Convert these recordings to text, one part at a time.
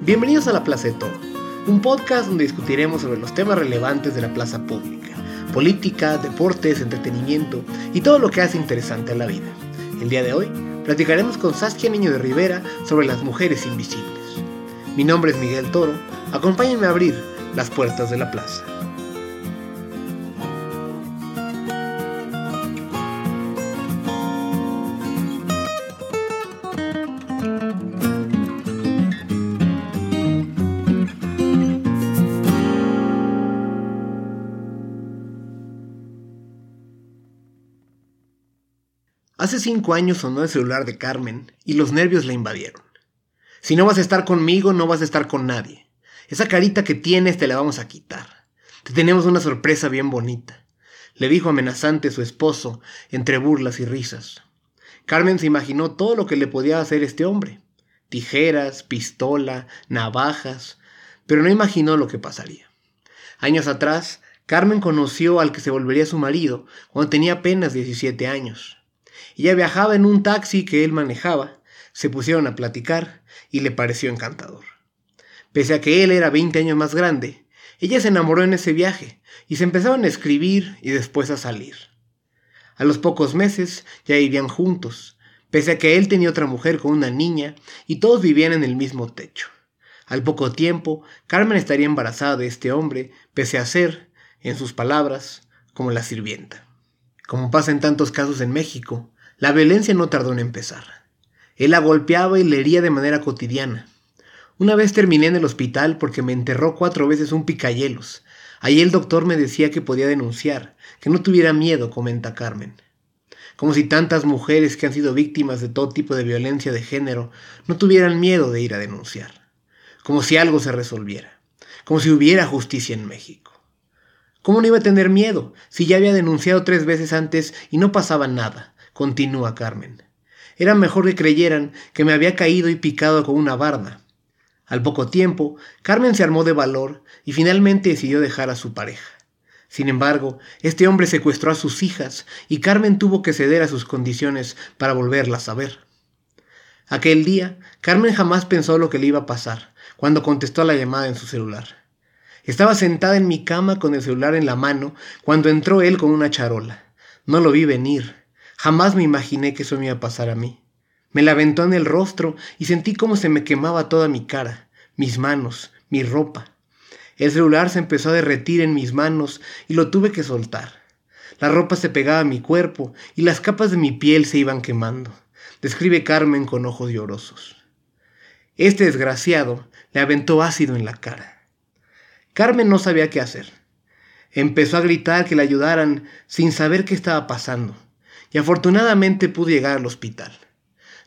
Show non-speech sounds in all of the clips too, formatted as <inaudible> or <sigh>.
Bienvenidos a La Plaza de Todo, un podcast donde discutiremos sobre los temas relevantes de la plaza pública, política, deportes, entretenimiento y todo lo que hace interesante a la vida. El día de hoy platicaremos con Saskia Niño de Rivera sobre las mujeres invisibles. Mi nombre es Miguel Toro, acompáñenme a abrir las puertas de la plaza. Hace cinco años sonó el celular de Carmen y los nervios la invadieron. Si no vas a estar conmigo, no vas a estar con nadie. Esa carita que tienes te la vamos a quitar. Te tenemos una sorpresa bien bonita, le dijo amenazante su esposo, entre burlas y risas. Carmen se imaginó todo lo que le podía hacer este hombre. Tijeras, pistola, navajas, pero no imaginó lo que pasaría. Años atrás, Carmen conoció al que se volvería su marido cuando tenía apenas 17 años. Ella viajaba en un taxi que él manejaba, se pusieron a platicar y le pareció encantador. Pese a que él era 20 años más grande, ella se enamoró en ese viaje y se empezaron a escribir y después a salir. A los pocos meses ya vivían juntos, pese a que él tenía otra mujer con una niña y todos vivían en el mismo techo. Al poco tiempo, Carmen estaría embarazada de este hombre, pese a ser, en sus palabras, como la sirvienta. Como pasa en tantos casos en México, la violencia no tardó en empezar. Él la golpeaba y le hería de manera cotidiana. Una vez terminé en el hospital porque me enterró cuatro veces un picayelos. Ahí el doctor me decía que podía denunciar, que no tuviera miedo, comenta Carmen. Como si tantas mujeres que han sido víctimas de todo tipo de violencia de género no tuvieran miedo de ir a denunciar. Como si algo se resolviera. Como si hubiera justicia en México. ¿Cómo no iba a tener miedo si ya había denunciado tres veces antes y no pasaba nada? continúa Carmen. Era mejor que creyeran que me había caído y picado con una barda. Al poco tiempo, Carmen se armó de valor y finalmente decidió dejar a su pareja. Sin embargo, este hombre secuestró a sus hijas y Carmen tuvo que ceder a sus condiciones para volverlas a ver. Aquel día, Carmen jamás pensó lo que le iba a pasar cuando contestó a la llamada en su celular. Estaba sentada en mi cama con el celular en la mano cuando entró él con una charola. No lo vi venir. Jamás me imaginé que eso me iba a pasar a mí. Me la aventó en el rostro y sentí cómo se me quemaba toda mi cara, mis manos, mi ropa. El celular se empezó a derretir en mis manos y lo tuve que soltar. La ropa se pegaba a mi cuerpo y las capas de mi piel se iban quemando, describe Carmen con ojos llorosos. Este desgraciado le aventó ácido en la cara. Carmen no sabía qué hacer. Empezó a gritar que le ayudaran sin saber qué estaba pasando y afortunadamente pudo llegar al hospital.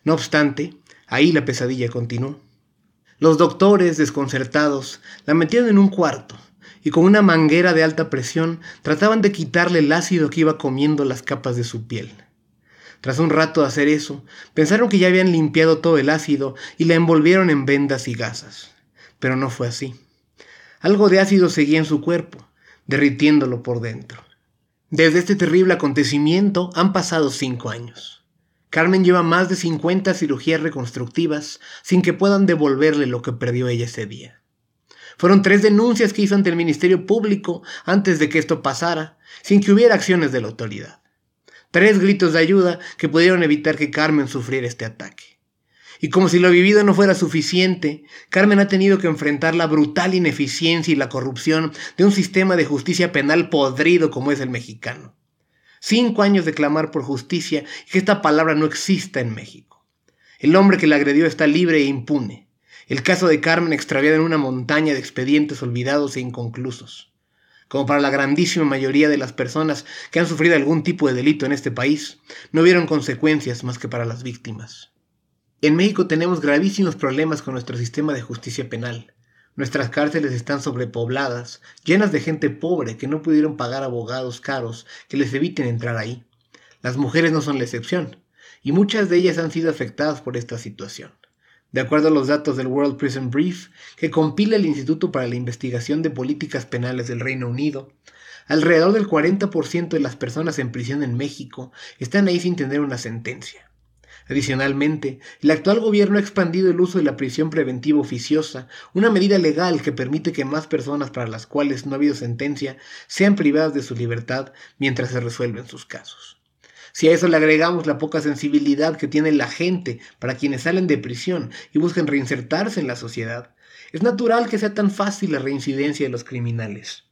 No obstante, ahí la pesadilla continuó. Los doctores, desconcertados, la metieron en un cuarto y con una manguera de alta presión trataban de quitarle el ácido que iba comiendo las capas de su piel. Tras un rato de hacer eso, pensaron que ya habían limpiado todo el ácido y la envolvieron en vendas y gasas. Pero no fue así. Algo de ácido seguía en su cuerpo, derritiéndolo por dentro. Desde este terrible acontecimiento han pasado cinco años. Carmen lleva más de 50 cirugías reconstructivas sin que puedan devolverle lo que perdió ella ese día. Fueron tres denuncias que hizo ante el Ministerio Público antes de que esto pasara, sin que hubiera acciones de la autoridad. Tres gritos de ayuda que pudieron evitar que Carmen sufriera este ataque. Y como si lo vivido no fuera suficiente, Carmen ha tenido que enfrentar la brutal ineficiencia y la corrupción de un sistema de justicia penal podrido como es el mexicano. Cinco años de clamar por justicia y que esta palabra no exista en México. El hombre que la agredió está libre e impune. El caso de Carmen extraviado en una montaña de expedientes olvidados e inconclusos. Como para la grandísima mayoría de las personas que han sufrido algún tipo de delito en este país, no hubieron consecuencias más que para las víctimas. En México tenemos gravísimos problemas con nuestro sistema de justicia penal. Nuestras cárceles están sobrepobladas, llenas de gente pobre que no pudieron pagar abogados caros que les eviten entrar ahí. Las mujeres no son la excepción, y muchas de ellas han sido afectadas por esta situación. De acuerdo a los datos del World Prison Brief, que compila el Instituto para la Investigación de Políticas Penales del Reino Unido, alrededor del 40% de las personas en prisión en México están ahí sin tener una sentencia. Adicionalmente, el actual gobierno ha expandido el uso de la prisión preventiva oficiosa, una medida legal que permite que más personas para las cuales no ha habido sentencia sean privadas de su libertad mientras se resuelven sus casos. Si a eso le agregamos la poca sensibilidad que tiene la gente para quienes salen de prisión y buscan reinsertarse en la sociedad, es natural que sea tan fácil la reincidencia de los criminales.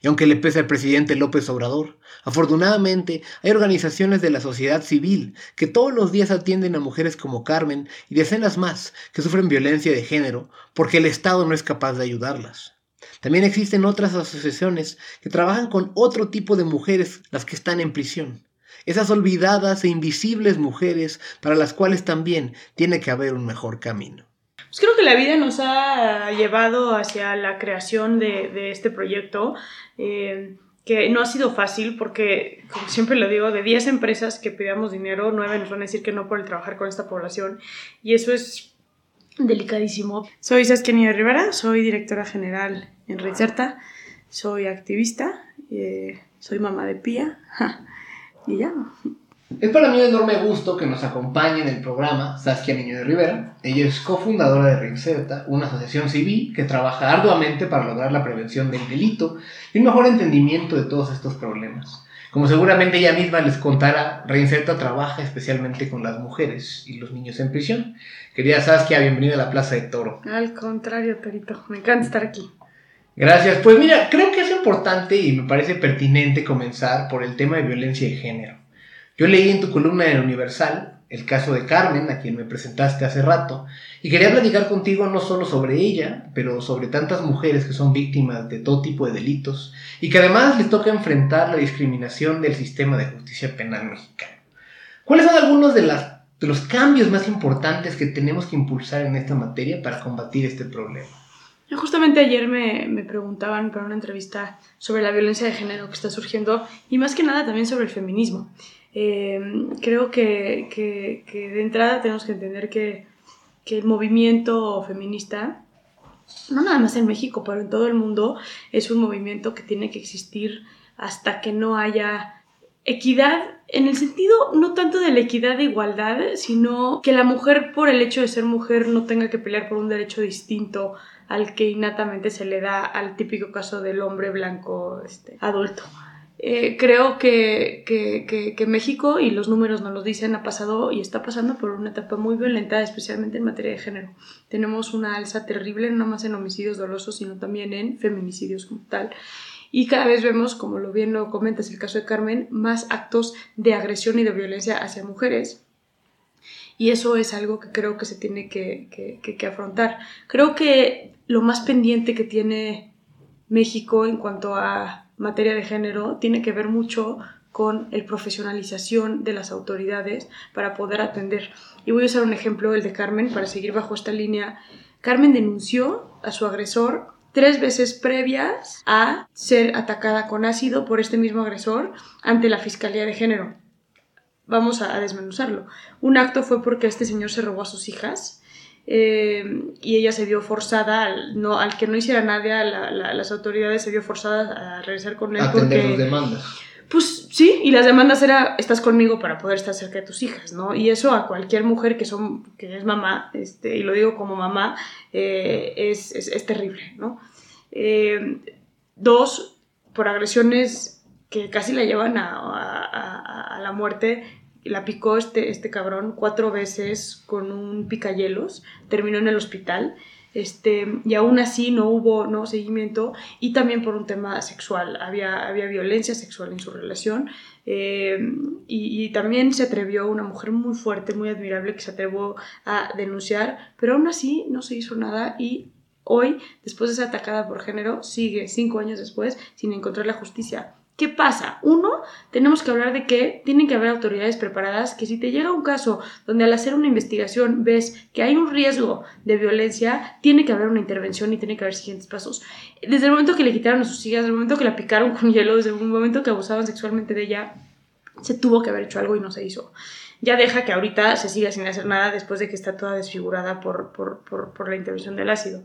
Y aunque le pese al presidente López Obrador, afortunadamente hay organizaciones de la sociedad civil que todos los días atienden a mujeres como Carmen y decenas más que sufren violencia de género porque el Estado no es capaz de ayudarlas. También existen otras asociaciones que trabajan con otro tipo de mujeres, las que están en prisión. Esas olvidadas e invisibles mujeres para las cuales también tiene que haber un mejor camino. Pues creo que la vida nos ha llevado hacia la creación de, este proyecto, eh, que no ha sido fácil porque, como siempre lo digo, de 10 empresas que pidamos dinero, 9 nos van a decir que no por el trabajar con esta población y eso es delicadísimo. Soy Saskia Rivera, soy directora general en Recerta, soy activista, eh, soy mamá de Pía <laughs> y ya. Es para mí un enorme gusto que nos acompañe en el programa Saskia Niño de Rivera. Ella es cofundadora de Reinserta, una asociación civil que trabaja arduamente para lograr la prevención del delito y un mejor entendimiento de todos estos problemas. Como seguramente ella misma les contará, Reinserta trabaja especialmente con las mujeres y los niños en prisión. Querida Saskia, bienvenida a la Plaza de Toro. Al contrario, Perito, me encanta estar aquí. Gracias. Pues mira, creo que es importante y me parece pertinente comenzar por el tema de violencia de género. Yo leí en tu columna en Universal el caso de Carmen, a quien me presentaste hace rato, y quería platicar contigo no solo sobre ella, pero sobre tantas mujeres que son víctimas de todo tipo de delitos y que además les toca enfrentar la discriminación del sistema de justicia penal mexicano. ¿Cuáles son algunos de, las, de los cambios más importantes que tenemos que impulsar en esta materia para combatir este problema? Justamente ayer me, me, preguntaban para una entrevista sobre la violencia de género que está surgiendo y más que nada también sobre el feminismo. Em, creo que, que, que, de entrada tenemos que entender que, que, el movimiento feminista, no nada más en México, pero en todo el mundo, es un movimiento que tiene que existir hasta que no haya equidad en el sentido no tanto de la equidad de igualdad, sino que la mujer por el hecho de ser mujer no tenga que pelear por un derecho distinto al que innatamente se le da al típico caso del hombre blanco este, adulto. Eh, creo que, que, que, México, y los números nos lo dicen, ha pasado y está pasando por una etapa muy violenta, especialmente en materia de género. Tenemos una alza terrible, no más en homicidios dolosos, sino también en feminicidios como tal. Y cada vez vemos, como lo bien lo comentas el caso de Carmen, más actos de agresión y de violencia hacia mujeres. Y eso es algo que creo que se tiene que, que afrontar. Creo que lo más pendiente que tiene México en cuanto a materia de género tiene que ver mucho con el profesionalización de las autoridades para poder atender. Y voy a usar un ejemplo, el de Carmen, para seguir bajo esta línea. Carmen denunció a su agresor tres veces previas a ser atacada con ácido por este mismo agresor ante la Fiscalía de Género. Vamos a desmenuzarlo. Un acto fue porque este señor se robó a sus hijas eh, y ella se vio forzada, al, no, al que no hiciera nada, las autoridades se vio forzadas a regresar con él. Atender porque, demandas. Pues sí, y las demandas era, estás conmigo para poder estar cerca de tus hijas, ¿no? Y eso a cualquier mujer que, son, que es mamá, este, y lo digo como mamá, eh, es, es, terrible, ¿no? Eh, dos, por agresiones que casi la llevan a, a, a la muerte, la picó este, este cabrón cuatro veces con un picayelos, terminó en el hospital. Este, y aún así no hubo no seguimiento y también por un tema sexual había, había violencia sexual en su relación eh, y, y, también se atrevió una mujer muy fuerte muy admirable que se atrevió a denunciar pero aún así no se hizo nada y hoy después de ser atacada por género sigue cinco años después sin encontrar la justicia ¿Qué pasa? Uno, tenemos que hablar de que tienen que haber autoridades preparadas que si te llega un caso donde al hacer una investigación ves que hay un riesgo de violencia, tiene que haber una intervención y tiene que haber siguientes pasos. Desde el momento que le quitaron a sus hijas, desde el momento que la picaron con hielo, desde el momento que abusaban sexualmente de ella, se tuvo que haber hecho algo y no se hizo. Ya deja que ahorita se siga sin hacer nada después de que está toda desfigurada por, por, por, por la intervención del ácido.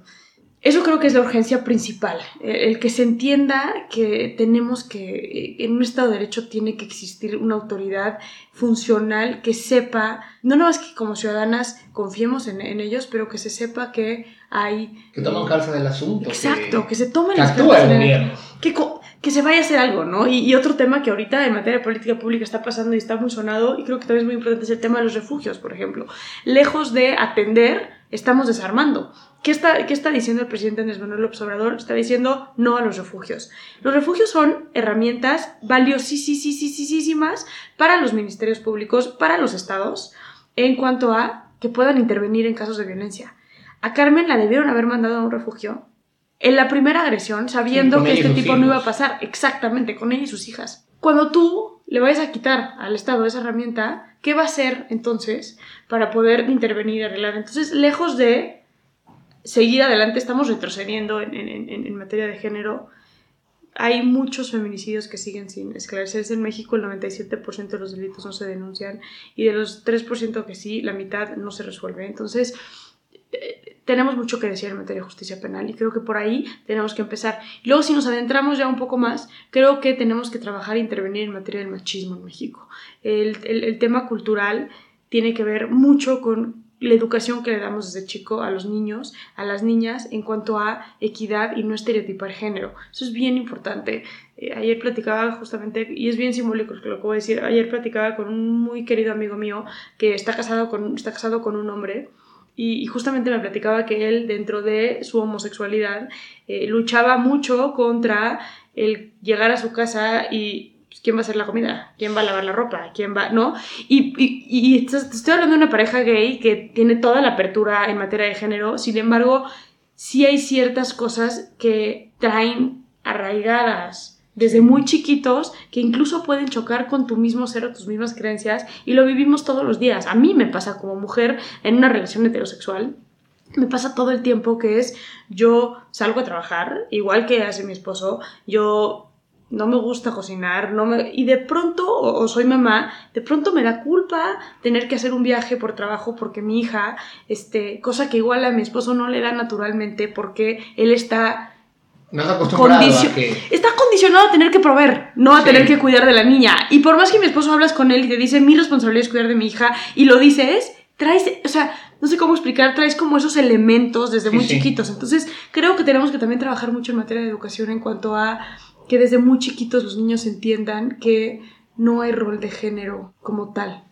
Eso creo que es la urgencia principal, el que se entienda que tenemos que, en un Estado de Derecho tiene que existir una autoridad funcional que sepa, no nada más que como ciudadanas confiemos en, ellos, pero que se sepa que hay... Que toman carta del asunto. Exacto, que, se tomen que las el gobierno. Que, que se vaya a hacer algo, ¿no? Y, otro tema que ahorita en materia de política pública está pasando y está muy sonado, y creo que también es muy importante, es el tema de los refugios, por ejemplo. Lejos de atender, estamos desarmando. ¿Qué está, ¿Qué está diciendo el presidente Andrés Manuel López Obrador? Está diciendo no a los refugios. Los refugios son herramientas valiosísimas para los ministerios públicos, para los estados, en cuanto a que puedan intervenir en casos de violencia. A Carmen la debieron haber mandado a un refugio en la primera agresión, sabiendo que este tipo no iba a pasar exactamente con ella y sus hijas. Cuando tú le vayas a quitar al Estado esa herramienta, ¿qué va a hacer entonces para poder intervenir y arreglar? Entonces, lejos de seguir adelante, estamos retrocediendo en, materia de género. Hay muchos feminicidios que siguen sin esclarecerse. En México el 97% de los delitos no se denuncian y de los 3% que sí, la mitad no se resuelve. Entonces, eh, tenemos mucho que decir en materia de justicia penal y creo que por ahí tenemos que empezar. Luego, si nos adentramos ya un poco más, creo que tenemos que trabajar e intervenir en materia del machismo en México. el tema cultural tiene que ver mucho con la educación que le damos desde chico a los niños, a las niñas, en cuanto a equidad y no estereotipar género. Eso es bien importante. Eh, ayer platicaba justamente, y es bien simbólico lo que voy a decir, ayer platicaba con un muy querido amigo mío que está casado con, está casado con un hombre. Y, justamente me platicaba que él, dentro de su homosexualidad, eh, luchaba mucho contra el llegar a su casa y pues, ¿quién va a hacer la comida? ¿Quién va a lavar la ropa? ¿Quién va...? ¿No? Y, y, estoy hablando de una pareja gay que tiene toda la apertura en materia de género, sin embargo, sí hay ciertas cosas que traen arraigadas desde muy chiquitos que incluso pueden chocar con tu mismo ser o tus mismas creencias y lo vivimos todos los días. A mí me pasa como mujer en una relación heterosexual. Me pasa todo el tiempo que es yo salgo a trabajar, igual que hace mi esposo, yo no me gusta cocinar, no me... y de pronto, o, soy mamá, de pronto me da culpa tener que hacer un viaje por trabajo porque mi hija, este, cosa que igual a mi esposo no le da naturalmente porque él está... No Está condicionado a tener que proveer, no a tener que cuidar de la niña. Y por más que mi esposo hablas con él y te dice, mi responsabilidad es cuidar de mi hija, y lo dices, traes, o sea, no sé cómo explicar, traes como esos elementos desde muy chiquitos. Entonces, creo que tenemos que también trabajar mucho en materia de educación en cuanto a que desde muy chiquitos los niños entiendan que no hay rol de género como tal.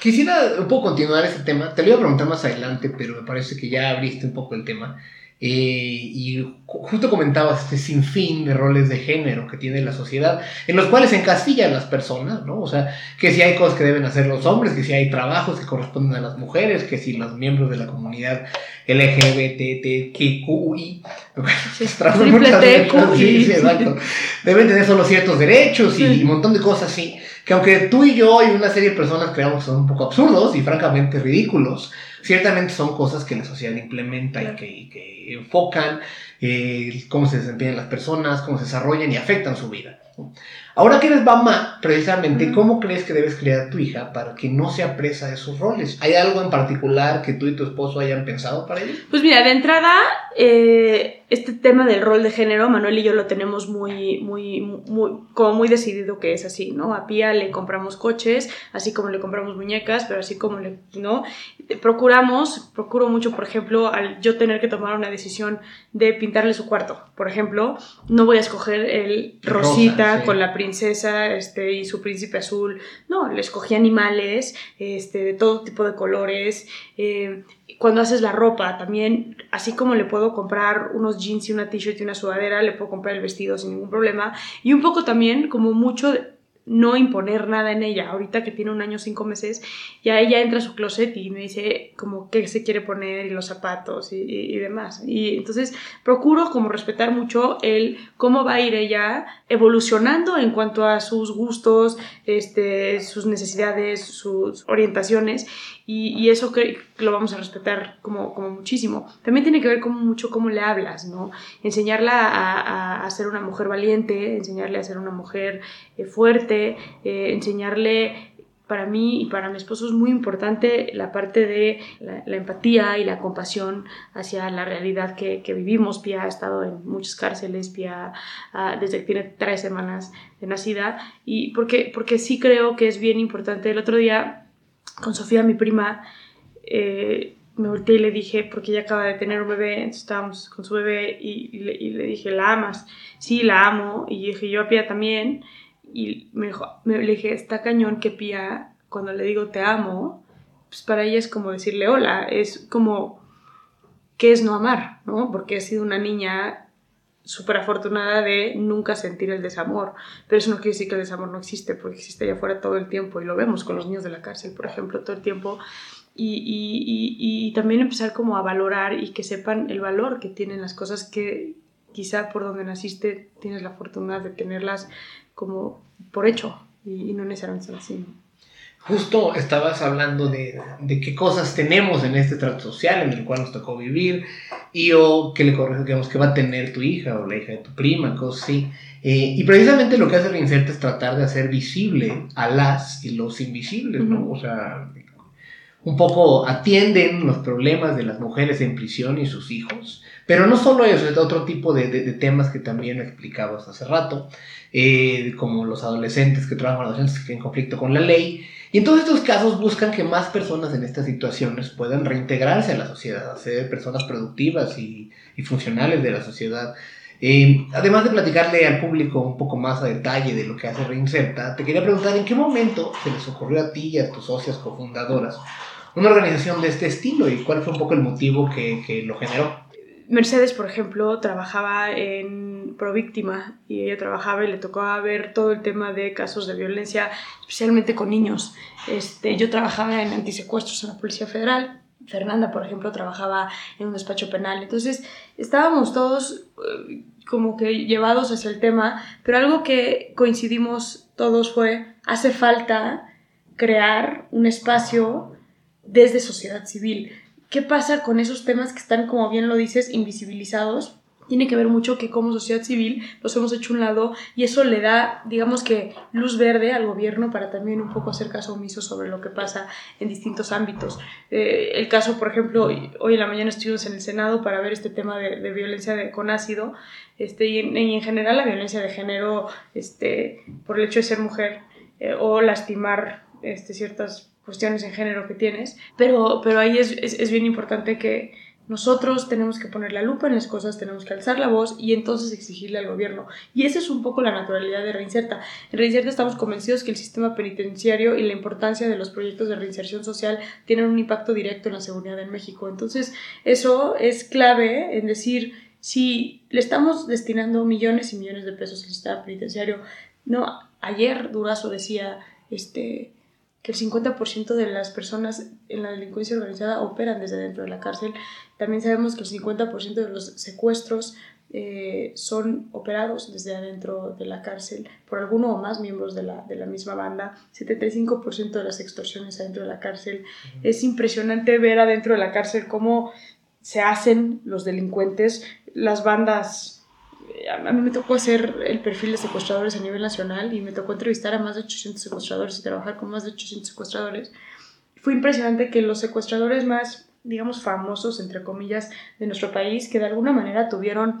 Quisiera un poco continuar ese tema, te lo iba a preguntar más adelante, pero me parece que ya abriste un poco el tema. Eh, y justo comentabas este sinfín de roles de género que tiene la sociedad, en los cuales se encasillan las personas, ¿no? O sea, que si hay cosas que deben hacer los hombres, que si hay trabajos que corresponden a las mujeres, que si los miembros de la comunidad LGBTQI, <laughs> deben tener solo ciertos derechos y un montón de cosas así, que aunque tú y yo y una serie de personas creamos que son un poco absurdos y francamente ridículos, ciertamente son cosas que la sociedad implementa y, que, enfocan eh, cómo se desempeñan las personas, cómo se desarrollan y afectan su vida. Ahora que eres mamá, precisamente, ¿cómo crees que debes criar a tu hija para que no sea presa de esos roles? ¿Hay algo en particular que tú y tu esposo hayan pensado para ello? Pues mira, de entrada, eh, este tema del rol de género, Manuel y yo lo tenemos muy, muy, muy, como muy decidido que es así, ¿no? A Pía le compramos coches, así como le compramos muñecas, pero así como le, ¿no? Procuramos, procuro mucho, por ejemplo, al yo tener que tomar una decisión de pintarle su cuarto, por ejemplo, no voy a escoger el rosita con la princesa este, y su príncipe azul, no, le escogí animales este, de todo tipo de colores, eh, cuando haces la ropa también, así como le puedo comprar unos jeans y una t-shirt y una sudadera, le puedo comprar el vestido sin ningún problema. Y un poco también como mucho no imponer nada en ella. Ahorita que tiene un año, cinco meses, ya ella entra a su closet y me dice como qué se quiere poner y los zapatos y, demás. Y entonces procuro como respetar mucho el cómo va a ir ella evolucionando en cuanto a sus gustos, este, sus necesidades, sus orientaciones y, eso que lo vamos a respetar como, como, muchísimo. También tiene que ver con mucho cómo le hablas, ¿no? Enseñarla a, a, ser una mujer valiente, enseñarle a ser una mujer eh, fuerte, eh, enseñarle para mí y para mi esposo es muy importante la parte de la, empatía y la compasión hacia la realidad que, vivimos. Pia ha estado en muchas cárceles, Pia desde que tiene tres semanas de nacida, y porque, porque sí creo que es bien importante. El otro día con Sofía, mi prima, eh, me volteé y le dije, porque ella acaba de tener un bebé, entonces estábamos con su bebé y, le, dije, ¿la amas? Sí, la amo. Y dije, yo a Pia también. Y me, dijo, me le dije, está cañón que Pia, cuando le digo te amo, pues para ella es como decirle hola, es como, ¿qué es no amar? ¿no? Porque ha sido una niña súper afortunada de nunca sentir el desamor. Pero eso no quiere decir que el desamor no existe, porque existe allá afuera todo el tiempo y lo vemos con los niños de la cárcel, por ejemplo, todo el tiempo. Y, y, también empezar como a valorar y que sepan el valor que tienen las cosas que quizá por donde naciste tienes la fortuna de tenerlas como por hecho y, no necesariamente son así. Justo estabas hablando de, de, qué cosas tenemos en este trato social en el cual nos tocó vivir y o qué le digamos, que va a tener tu hija o la hija de tu prima, cosas así. Eh, y precisamente lo que hace Reinserta es tratar de hacer visible a las y los invisibles, ¿no? O sea, un poco atienden los problemas de las mujeres en prisión y sus hijos, pero no solo eso, es otro tipo de, de, de temas que también explicabas hace rato. Eh, como los adolescentes que trabajan con adolescentes en conflicto con la ley. Y en todos estos casos buscan que más personas en estas situaciones puedan reintegrarse a la sociedad, ser personas productivas y, funcionales de la sociedad. Eh, además de platicarle al público un poco más a detalle de lo que hace Reinserta, te quería preguntar en qué momento se les ocurrió a ti y a tus socias cofundadoras una organización de este estilo y cuál fue un poco el motivo que, que lo generó. Mercedes, por ejemplo, trabajaba en Províctima y ella trabajaba y le tocaba ver todo el tema de casos de violencia, especialmente con niños. Este, yo trabajaba en antisecuestros en la Policía Federal. Fernanda, por ejemplo, trabajaba en un despacho penal. Entonces, estábamos todos eh, como que llevados hacia el tema, pero algo que coincidimos todos fue, hace falta crear un espacio desde sociedad civil ¿Qué pasa con esos temas que están, como bien lo dices, invisibilizados? Tiene que ver mucho que como sociedad civil los hemos hecho un lado y eso le da, digamos que, luz verde al gobierno para también un poco hacer caso omiso sobre lo que pasa en distintos ámbitos. Eh, el caso, por ejemplo, hoy en la mañana estuvimos en el Senado para ver este tema de, violencia con ácido este, y, en, general la violencia de género este, por el hecho de ser mujer eh, o lastimar este, ciertas cuestiones en género que tienes, pero, pero ahí es, es, bien importante que nosotros tenemos que poner la lupa en las cosas, tenemos que alzar la voz y entonces exigirle al gobierno. Y esa es un poco la naturalidad de Reinserta. En Reinserta estamos convencidos que el sistema penitenciario y la importancia de los proyectos de reinserción social tienen un impacto directo en la seguridad en México. Entonces, eso es clave en decir, si le estamos destinando millones y millones de pesos al sistema penitenciario, no, ayer Durazo decía, este, que el 50% de las personas en la delincuencia organizada operan desde dentro de la cárcel. También sabemos que el 50% de los secuestros eh, son operados desde adentro de la cárcel por alguno o más miembros de la, de la misma banda. 75% de las extorsiones adentro de la cárcel. Es impresionante ver adentro de la cárcel cómo se hacen los delincuentes, las bandas a mí me tocó hacer el perfil de secuestradores a nivel nacional y me tocó entrevistar a más de 800 secuestradores y trabajar con más de 800 secuestradores. Fue impresionante que los secuestradores más, digamos, famosos, entre comillas, de nuestro país, que de alguna manera tuvieron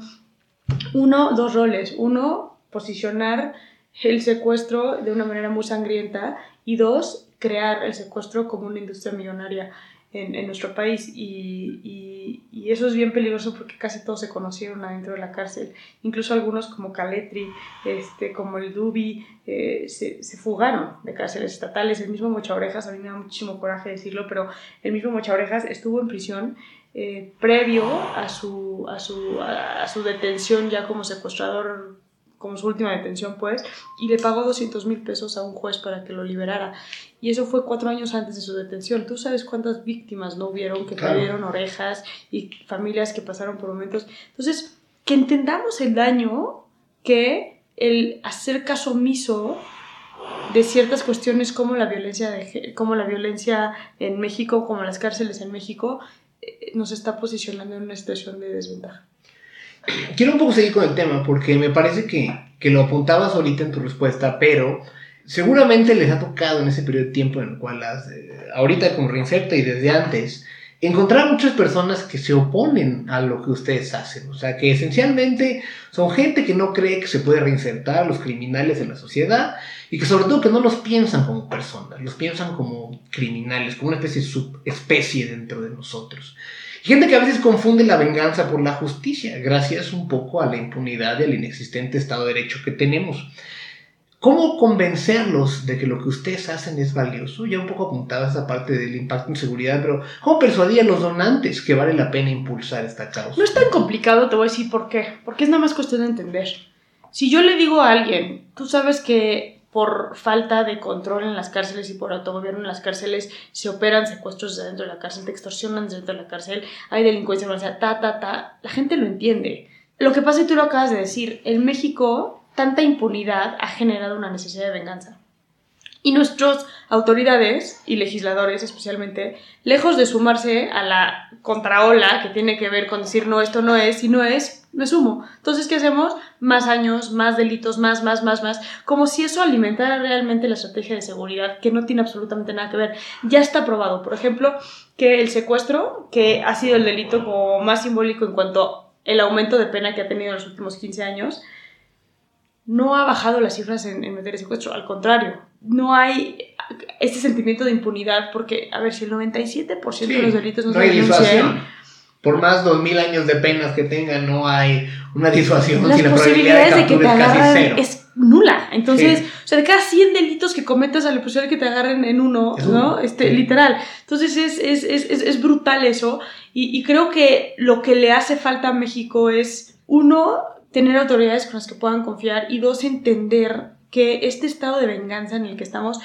uno, dos roles. Uno, posicionar el secuestro de una manera muy sangrienta y dos, crear el secuestro como una industria millonaria en, en nuestro país y, eso es bien peligroso porque casi todos se conocieron adentro de la cárcel, incluso algunos como Caletri, este, como el Dubi, eh, se, se, fugaron de cárceles estatales, el mismo Mocha Orejas, a mí me da muchísimo coraje decirlo, pero el mismo Mocha Orejas estuvo en prisión eh, previo a su, a, su, a su detención ya como secuestrador como su última detención, pues, y le pagó 200 mil pesos a un juez para que lo liberara. Y eso fue cuatro años antes de su detención. ¿Tú sabes cuántas víctimas no hubieron que perdieron orejas y familias que pasaron por momentos? Entonces, que entendamos el daño que el hacer caso omiso de ciertas cuestiones como la violencia, de, como la violencia en México, como las cárceles en México, eh, nos está posicionando en una situación de desventaja quiero un poco seguir con el tema porque me parece que, que, lo apuntabas ahorita en tu respuesta, pero seguramente les ha tocado en ese periodo de tiempo en el cual las, eh, ahorita con Reinserta y desde antes, encontrar muchas personas que se oponen a lo que ustedes hacen. O sea, que esencialmente son gente que no cree que se puede reinsertar a los criminales en la sociedad y que sobre todo que no los piensan como personas, los piensan como criminales, como una especie de subespecie dentro de nosotros. Gente que a veces confunde la venganza por la justicia, gracias un poco a la impunidad y al inexistente Estado de Derecho que tenemos. ¿Cómo convencerlos de que lo que ustedes hacen es valioso? Ya un poco apuntaba esa parte del impacto en seguridad, pero ¿cómo persuadir a los donantes que vale la pena impulsar esta causa? No es tan complicado, te voy a decir por qué. Porque es nada más cuestión de entender. Si yo le digo a alguien, tú sabes que por falta de control en las cárceles y por autogobierno en las cárceles se operan secuestros dentro de la cárcel, te extorsionan dentro de la cárcel, hay delincuencia, o sea, ta, ta, ta. La gente lo entiende. Lo que pasa, y tú lo acabas de decir, en México tanta impunidad ha generado una necesidad de venganza. Y nuestras autoridades y legisladores especialmente, lejos de sumarse a la contraola que tiene que ver con decir no, esto no es, y no es, no es humo. Entonces, ¿qué hacemos? Más años, más delitos, más, más, más, más, como si eso alimentara realmente la estrategia de seguridad, que no tiene absolutamente nada que ver. Ya está probado, por ejemplo, que el secuestro, que ha sido el delito como más simbólico en cuanto el aumento de pena que ha tenido en los últimos 15 años, no ha bajado las cifras en, en materia de secuestro, al contrario, no hay este sentimiento de impunidad porque, a ver, si el 97% de los delitos no, no hay disuasión. Por más dos mil años de penas que tengan, no hay una disuasión. Las posibilidades de, que te agarren es nula. Entonces, o sea, de cada 100 delitos que cometas, a la posibilidad de que te agarren en uno, ¿no? Este, literal. Entonces, es, es, es, es brutal eso. Y, y creo que lo que le hace falta a México es, uno, tener autoridades con las que puedan confiar y dos, entender que este estado de venganza en el que estamos,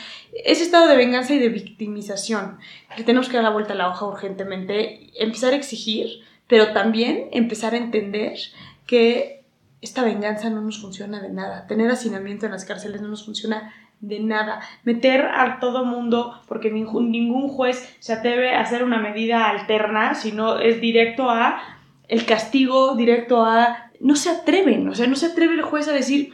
ese estado de venganza y de victimización, que tenemos que dar la vuelta a la hoja urgentemente, empezar a exigir, pero también empezar a entender que esta venganza no nos funciona de nada, tener hacinamiento en las cárceles no nos funciona de nada, meter a todo mundo, porque ningún, ningún juez se atreve a hacer una medida alterna, sino es directo a el castigo, directo a no se atreven, o sea, no se atreve el juez a decir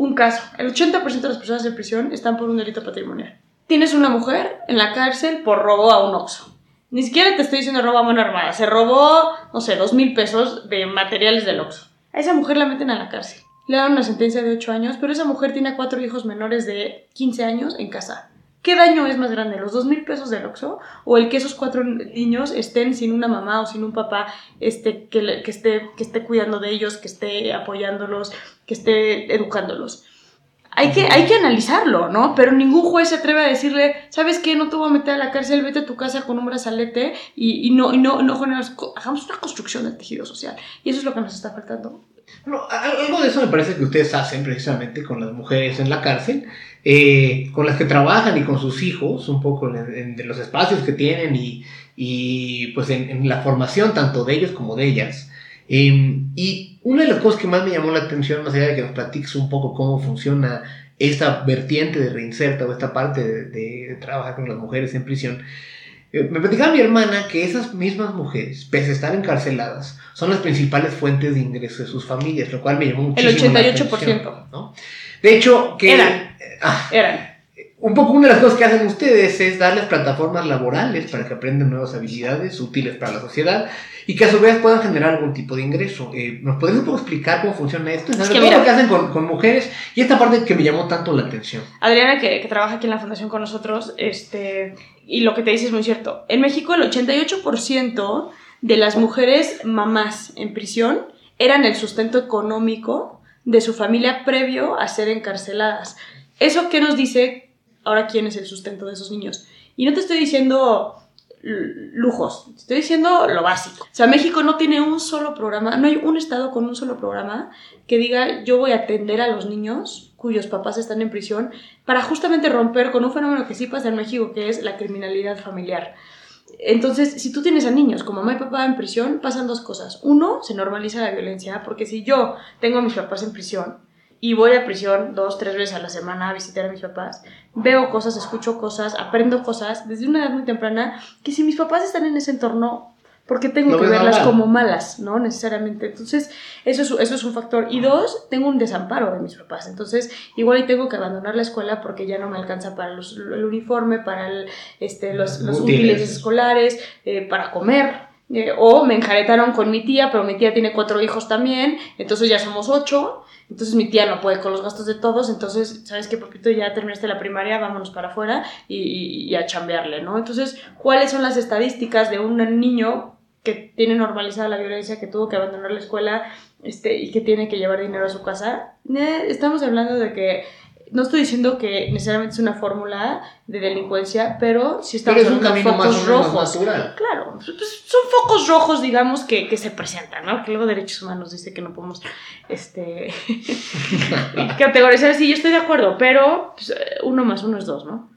un caso. El 80% de las personas en prisión están por un delito patrimonial. Tienes una mujer en la cárcel por robo a un oxo. Ni siquiera te estoy diciendo robo a mano armada. Se robó, no sé, dos mil pesos de materiales del oxo. A esa mujer la meten a la cárcel. Le dan una sentencia de 8 años, pero esa mujer tiene cuatro hijos menores de 15 años en casa. ¿Qué daño es más grande, los dos mil pesos del Oxxo o el que esos cuatro niños estén sin una mamá o sin un papá este, que, que, esté, que esté cuidando de ellos, que esté apoyándolos, que esté educándolos? Hay que, hay que analizarlo, ¿no? Pero ningún juez se atreve a decirle, ¿sabes qué? No te voy a meter a la cárcel, vete a tu casa con un brazalete y, no, y no, no hagamos una construcción del tejido social. Y eso es lo que nos está faltando. No, algo de eso me parece que ustedes hacen precisamente con las mujeres en la cárcel eh, con las que trabajan y con sus hijos, un poco en, los espacios que tienen y, y pues en, la formación tanto de ellos como de ellas. Em, y una de las cosas que más me llamó la atención, más allá de que nos platiques un poco cómo funciona esta vertiente de reinserta o esta parte de, trabajar con las mujeres en prisión, me platicaba mi hermana que esas mismas mujeres, pese a estar encarceladas, son las principales fuentes de ingreso de sus familias, lo cual me llamó muchísimo El 88%. ¿no? De hecho, que... Ah, eran. Un poco una de las cosas que hacen ustedes es darles plataformas laborales para que aprendan nuevas habilidades útiles para la sociedad y que a su vez puedan generar algún tipo de ingreso. Eh, ¿Nos puedes explicar cómo funciona esto? Es que lo que hacen con, mujeres y esta parte que me llamó tanto la atención. Adriana, que, que, trabaja aquí en la fundación con nosotros, este, y lo que te dice es muy cierto. En México el 88% de las mujeres mamás en prisión eran el sustento económico de su familia previo a ser encarceladas. ¿Eso qué nos dice ahora quién es el sustento de esos niños? Y no te estoy diciendo lujos, te estoy diciendo lo básico. O sea, México no tiene un solo programa, no hay un estado con un solo programa que diga yo voy a atender a los niños cuyos papás están en prisión para justamente romper con un fenómeno que sí pasa en México, que es la criminalidad familiar. Entonces, si tú tienes a niños como mamá y papá en prisión, pasan dos cosas. Uno, se normaliza la violencia, porque si yo tengo a mis papás en prisión, y voy a prisión dos, tres veces a la semana a visitar a mis papás, veo cosas, escucho cosas, aprendo cosas desde una edad muy temprana que si mis papás están en ese entorno, porque tengo que verlas como malas, ¿no? Necesariamente. Entonces, eso es, eso es un factor. Y dos, tengo un desamparo de mis papás. Entonces, igual y tengo que abandonar la escuela porque ya no me alcanza para el uniforme, para este, los, los útiles. escolares, eh, para comer. Eh, o me enjaretaron con mi tía, pero mi tía tiene cuatro hijos también, entonces ya somos ocho. Entonces mi tía no puede con los gastos de todos, entonces, ¿sabes qué, papito? Ya terminaste la primaria, vámonos para afuera y, a chambearle, ¿no? Entonces, ¿cuáles son las estadísticas de un niño que tiene normalizada la violencia, que tuvo que abandonar la escuela este, y que tiene que llevar dinero a su casa. Estamos hablando de que no estoy diciendo que necesariamente es una fórmula de delincuencia, pero sí estamos pero es un camino focos rojos. natural. Claro, pues, son focos rojos, digamos, que, que, se presentan, ¿no? Que luego Derechos Humanos dice que no podemos este, <laughs> categorizar. Sí, yo estoy de acuerdo, pero pues, uno más uno es dos, ¿no?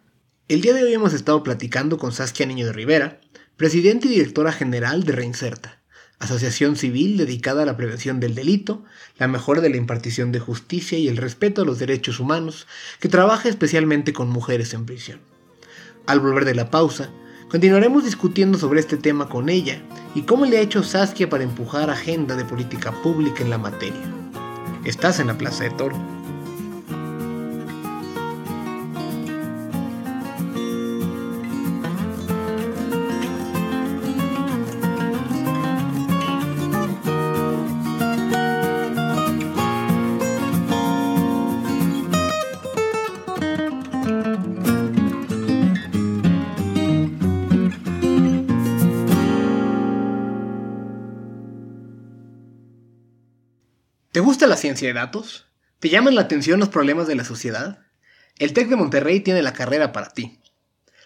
El día de hoy hemos estado platicando con Saskia Niño de Rivera, presidente y directora general de Reinserta, asociación civil dedicada a la prevención del delito, la mejora de la impartición de justicia y el respeto a los derechos humanos, que trabaja especialmente con mujeres en prisión. Al volver de la pausa, continuaremos discutiendo sobre este tema con ella y cómo le ha hecho Saskia para empujar agenda de política pública en la materia. Estás en la Plaza de Toro. Ciencia de datos? ¿Te llaman la atención los problemas de la sociedad? El TEC de Monterrey tiene la carrera para ti.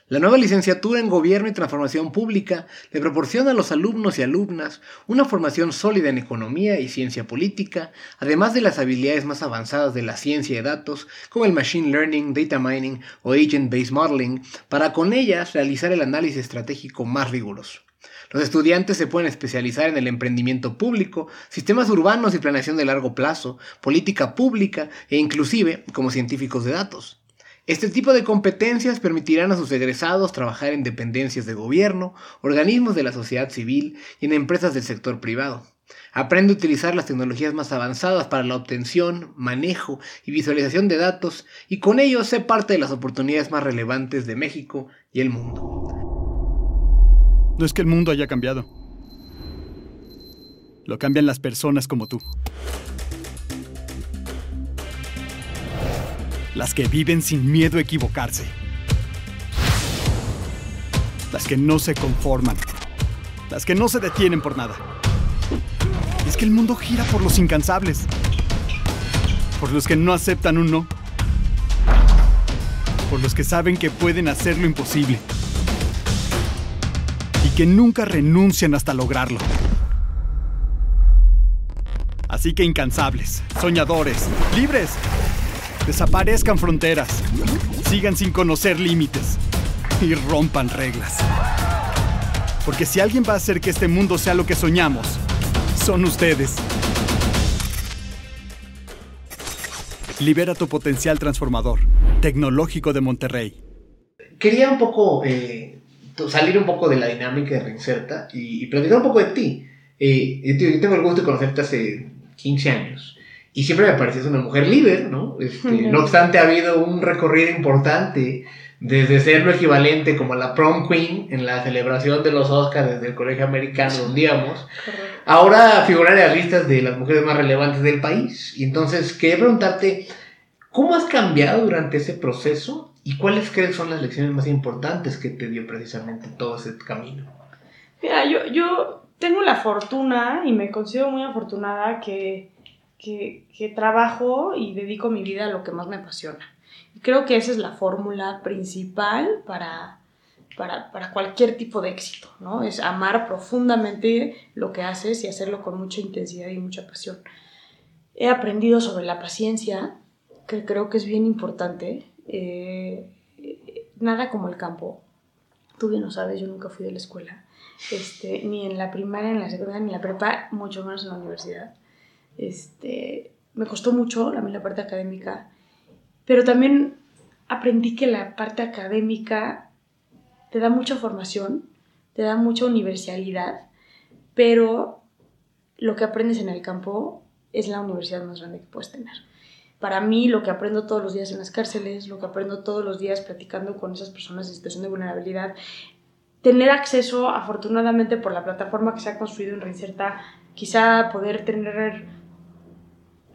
La nueva licenciatura en Gobierno y Transformación Pública le proporciona a los alumnos y alumnas una formación sólida en economía y ciencia política, además de las habilidades más avanzadas de la ciencia de datos, como el Machine Learning, Data Mining o Agent-Based Modeling, para con ellas realizar el análisis estratégico más riguroso. Los estudiantes se pueden especializar en el emprendimiento público, sistemas urbanos y planeación de largo plazo, política pública e inclusive como científicos de datos. Este tipo de competencias permitirán a sus egresados trabajar en dependencias de gobierno, organismos de la sociedad civil y en empresas del sector privado. Aprende a utilizar las tecnologías más avanzadas para la obtención, manejo y visualización de datos y con ello sé parte de las oportunidades más relevantes de México y el mundo. No es que el mundo haya cambiado. Lo cambian las personas como tú. Las que viven sin miedo a equivocarse. Las que no se conforman. Las que no se detienen por nada. es que el mundo gira por los incansables. Por los que no aceptan un no. Por los que saben que pueden hacer lo imposible que nunca renuncian hasta lograrlo. Así que incansables, soñadores, libres, desaparezcan fronteras, sigan sin conocer límites y rompan reglas. Porque si alguien va a hacer que este mundo sea lo que soñamos, son ustedes. Libera tu potencial transformador. Tecnológico de Monterrey. Quería un poco eh, salir un poco de la dinámica de Reinserta y, y platicar un poco de ti. Eh, yo tengo el gusto de conocerte hace 15 años y siempre me parecías una mujer líder, ¿no? Este, no obstante, ha habido un recorrido importante desde ser lo equivalente como la prom queen en la celebración de los Oscars desde el colegio americano donde íbamos, ahora figurar en las listas de las mujeres más relevantes del país. Y entonces, quería preguntarte, ¿cómo has cambiado durante ese proceso ¿Y cuáles crees son las lecciones más importantes que te dio precisamente todo ese camino? Mira, yo, yo tengo la fortuna y me considero muy afortunada que, que, que trabajo y dedico mi vida a lo que más me apasiona. creo que esa es la fórmula principal para, para, para, cualquier tipo de éxito, ¿no? Es amar profundamente lo que haces y hacerlo con mucha intensidad y mucha pasión. He aprendido sobre la paciencia, que creo que es bien importante. Eh, nada como el campo. Tú bien lo sabes, yo nunca fui de la escuela. Este, ni en la primaria, ni en la secundaria, ni en la prepa, mucho menos en la universidad. Este, me costó mucho la, la parte académica, pero también aprendí que la parte académica te da mucha formación, te da mucha universalidad, pero lo que aprendes en el campo es la universidad más grande que puedes tener. Para mí, lo que aprendo todos los días en las cárceles, lo que aprendo todos los días platicando con esas personas en situación de vulnerabilidad, tener acceso, afortunadamente, por la plataforma que se ha construido en Reinserta, quizá poder tener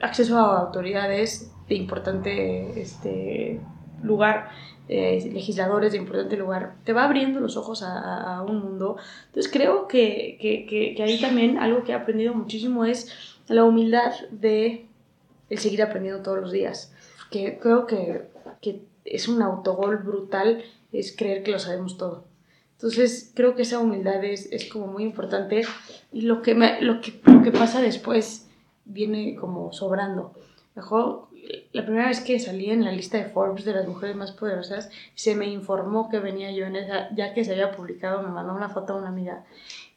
acceso a autoridades de importante este, lugar, eh, legisladores de importante lugar, te va abriendo los ojos a, un mundo. Entonces creo que, que, que, ahí también algo que he aprendido muchísimo es la humildad de el seguir aprendiendo todos los días. Que creo que, que es un autogol brutal, es creer que lo sabemos todo. Entonces, creo que esa humildad es, es como muy importante y lo que, me, lo, que, lo que pasa después viene como sobrando. Mejor, la primera vez que salí en la lista de Forbes de las mujeres más poderosas, se me informó que venía yo en esa, ya que se había publicado, me mandó una foto a una amiga.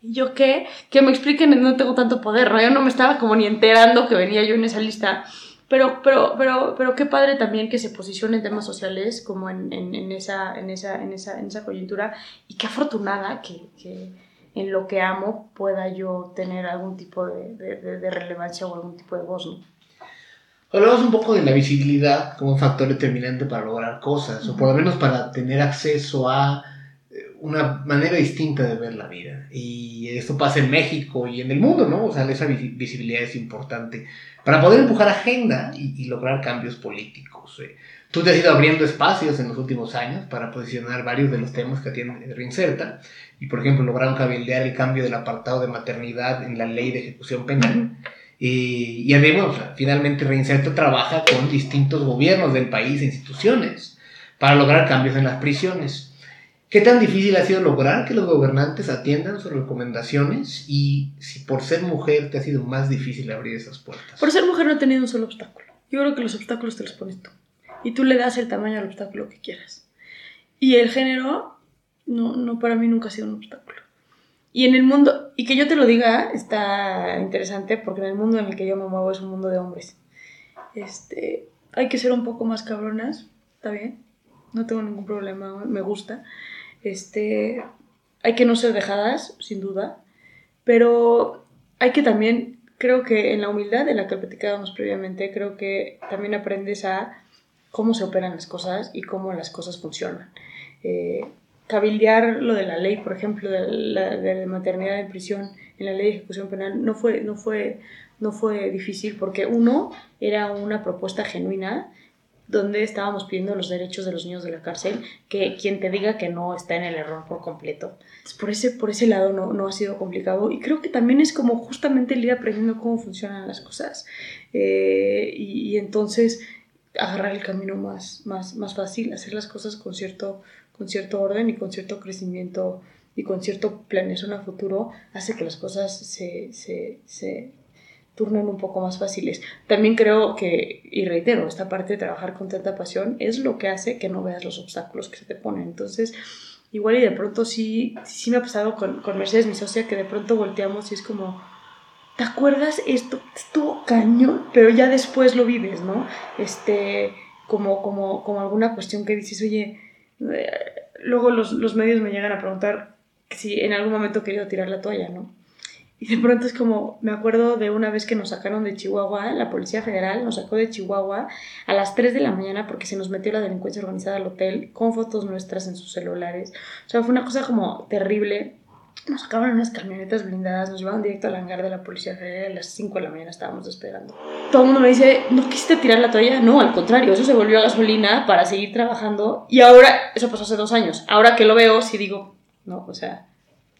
Y yo, ¿qué? Que me expliquen, no tengo tanto poder, ¿no? Yo no me estaba como ni enterando que venía yo en esa lista. Pero, pero, pero, pero qué padre también que se posicione en temas sociales como en, en, en, esa, en, esa, en, esa, en esa coyuntura y qué afortunada que, que, en lo que amo pueda yo tener algún tipo de, de, de relevancia o algún tipo de voz, ¿no? Hablamos un poco de la visibilidad como un factor determinante para lograr cosas, o por lo menos para tener acceso a una manera distinta de ver la vida. Y esto pasa en México y en el mundo, ¿no? O sea, esa visibilidad es importante para poder empujar agenda y, lograr cambios políticos. Eh. Tú te has ido abriendo espacios en los últimos años para posicionar varios de los temas que tiene Reinserta y, por ejemplo, lograron cabildear el cambio del apartado de maternidad en la ley de ejecución penal. Y, y además, finalmente Reinserta trabaja con distintos gobiernos del país e instituciones para lograr cambios en las prisiones. ¿Qué tan difícil ha sido lograr que los gobernantes atiendan sus recomendaciones y si por ser mujer te ha sido más difícil abrir esas puertas? Por ser mujer no he tenido un solo obstáculo. Yo creo que los obstáculos te los pones tú. Y tú le das el tamaño al obstáculo que quieras. Y el género, no, no para mí nunca ha sido un obstáculo. Y en el mundo, y que yo te lo diga, está interesante porque en el mundo en el que yo me muevo es un mundo de hombres. Este, hay que ser un poco más cabronas, está bien, no tengo ningún problema, me gusta. Este, hay que no ser dejadas, sin duda, pero hay que también, creo que en la humildad de la que platicábamos previamente, creo que también aprendes a cómo se operan las cosas y cómo las cosas funcionan. Eh, cabildear lo de la ley, por ejemplo, de maternidad en prisión en la ley de ejecución penal no fue, no fue, no fue difícil porque uno era una propuesta genuina donde estábamos pidiendo los derechos de los niños de la cárcel, que quien te diga que no está en el error por completo. Por ese, por ese lado no, no ha sido complicado y creo que también es como justamente el ir aprendiendo cómo funcionan las cosas eh, y, entonces agarrar el camino más, más, más fácil, hacer las cosas con cierto, con cierto orden y con cierto crecimiento y con cierto planeación a futuro hace que las cosas se, se, se turnen un poco más fáciles. También creo que, y reitero, esta parte de trabajar con tanta pasión es lo que hace que no veas los obstáculos que se te ponen. Entonces, igual y de pronto sí, sí me ha pasado con, con Mercedes, mi socia, que de pronto volteamos y es como, ¿te acuerdas? Esto estuvo cañón, pero ya después lo vives, ¿no? Este, como, como, como alguna cuestión que dices, oye, eh, luego los, los medios me llegan a preguntar si en algún momento he querido tirar la toalla, ¿no? Y de pronto es como, me acuerdo de una vez que nos sacaron de Chihuahua, la Policía Federal nos sacó de Chihuahua a las 3 de la mañana porque se nos metió la delincuencia organizada al hotel con fotos nuestras en sus celulares. O sea, fue una cosa como terrible. Nos sacaron unas camionetas blindadas, nos llevaron directo al hangar de la Policía Federal a las 5 de la mañana estábamos despegando. Todo el mundo me dice, ¿no quisiste tirar la toalla? No, al contrario, eso se volvió a gasolina para seguir trabajando. Y ahora, eso pasó hace dos años. Ahora que lo veo, sí digo, no, o sea,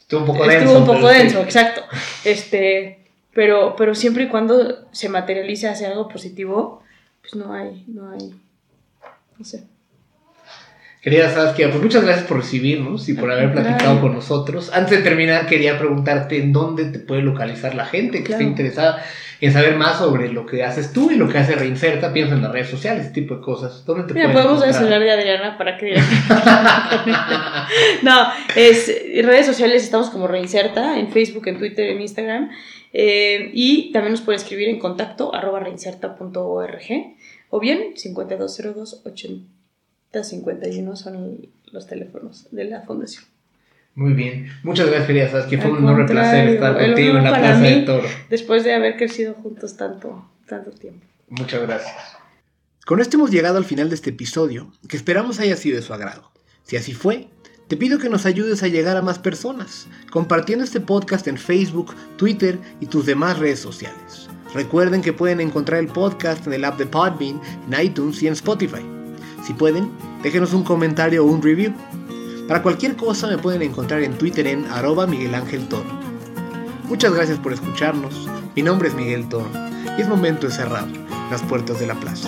Estuvo un poco denso. Estuvo un poco denso, exacto. Este, pero, pero siempre y cuando se materialice hacia algo positivo, pues no hay, no hay, no sé. Querida Saskia, pues muchas gracias por recibirnos y por haber platicado con nosotros. Antes de terminar, quería preguntarte en dónde te puede localizar la gente que esté interesada en saber más sobre lo que haces tú y lo que hace Reinserta. Piensa en las redes sociales, ese tipo de cosas. ¿Dónde te Mira, podemos dar el celular de Adriana para que <laughs> No, es redes sociales estamos como Reinserta en Facebook, en Twitter, en Instagram. Eh, y también nos puede escribir en contacto arroba reinserta.org o bien 5202 80 51 son los teléfonos de la fundación. Muy bien. Muchas gracias, querida. Sabes que fue un enorme placer estar contigo en la Plaza mí. del Toro. Después de haber crecido juntos tanto, tanto tiempo. Muchas gracias. Con esto hemos llegado al final de este episodio, que esperamos haya sido de su agrado. Si así fue, te pido que nos ayudes a llegar a más personas, compartiendo este podcast en Facebook, Twitter y tus demás redes sociales. Recuerden que pueden encontrar el podcast en el app de Podbean, en iTunes y en Spotify. Si pueden, déjenos un comentario o un review. Para cualquier cosa me pueden encontrar en Twitter en arroba Miguel Ángel. Muchas gracias por escucharnos. Mi nombre es Miguel Toro y es momento de cerrar las puertas de la plaza.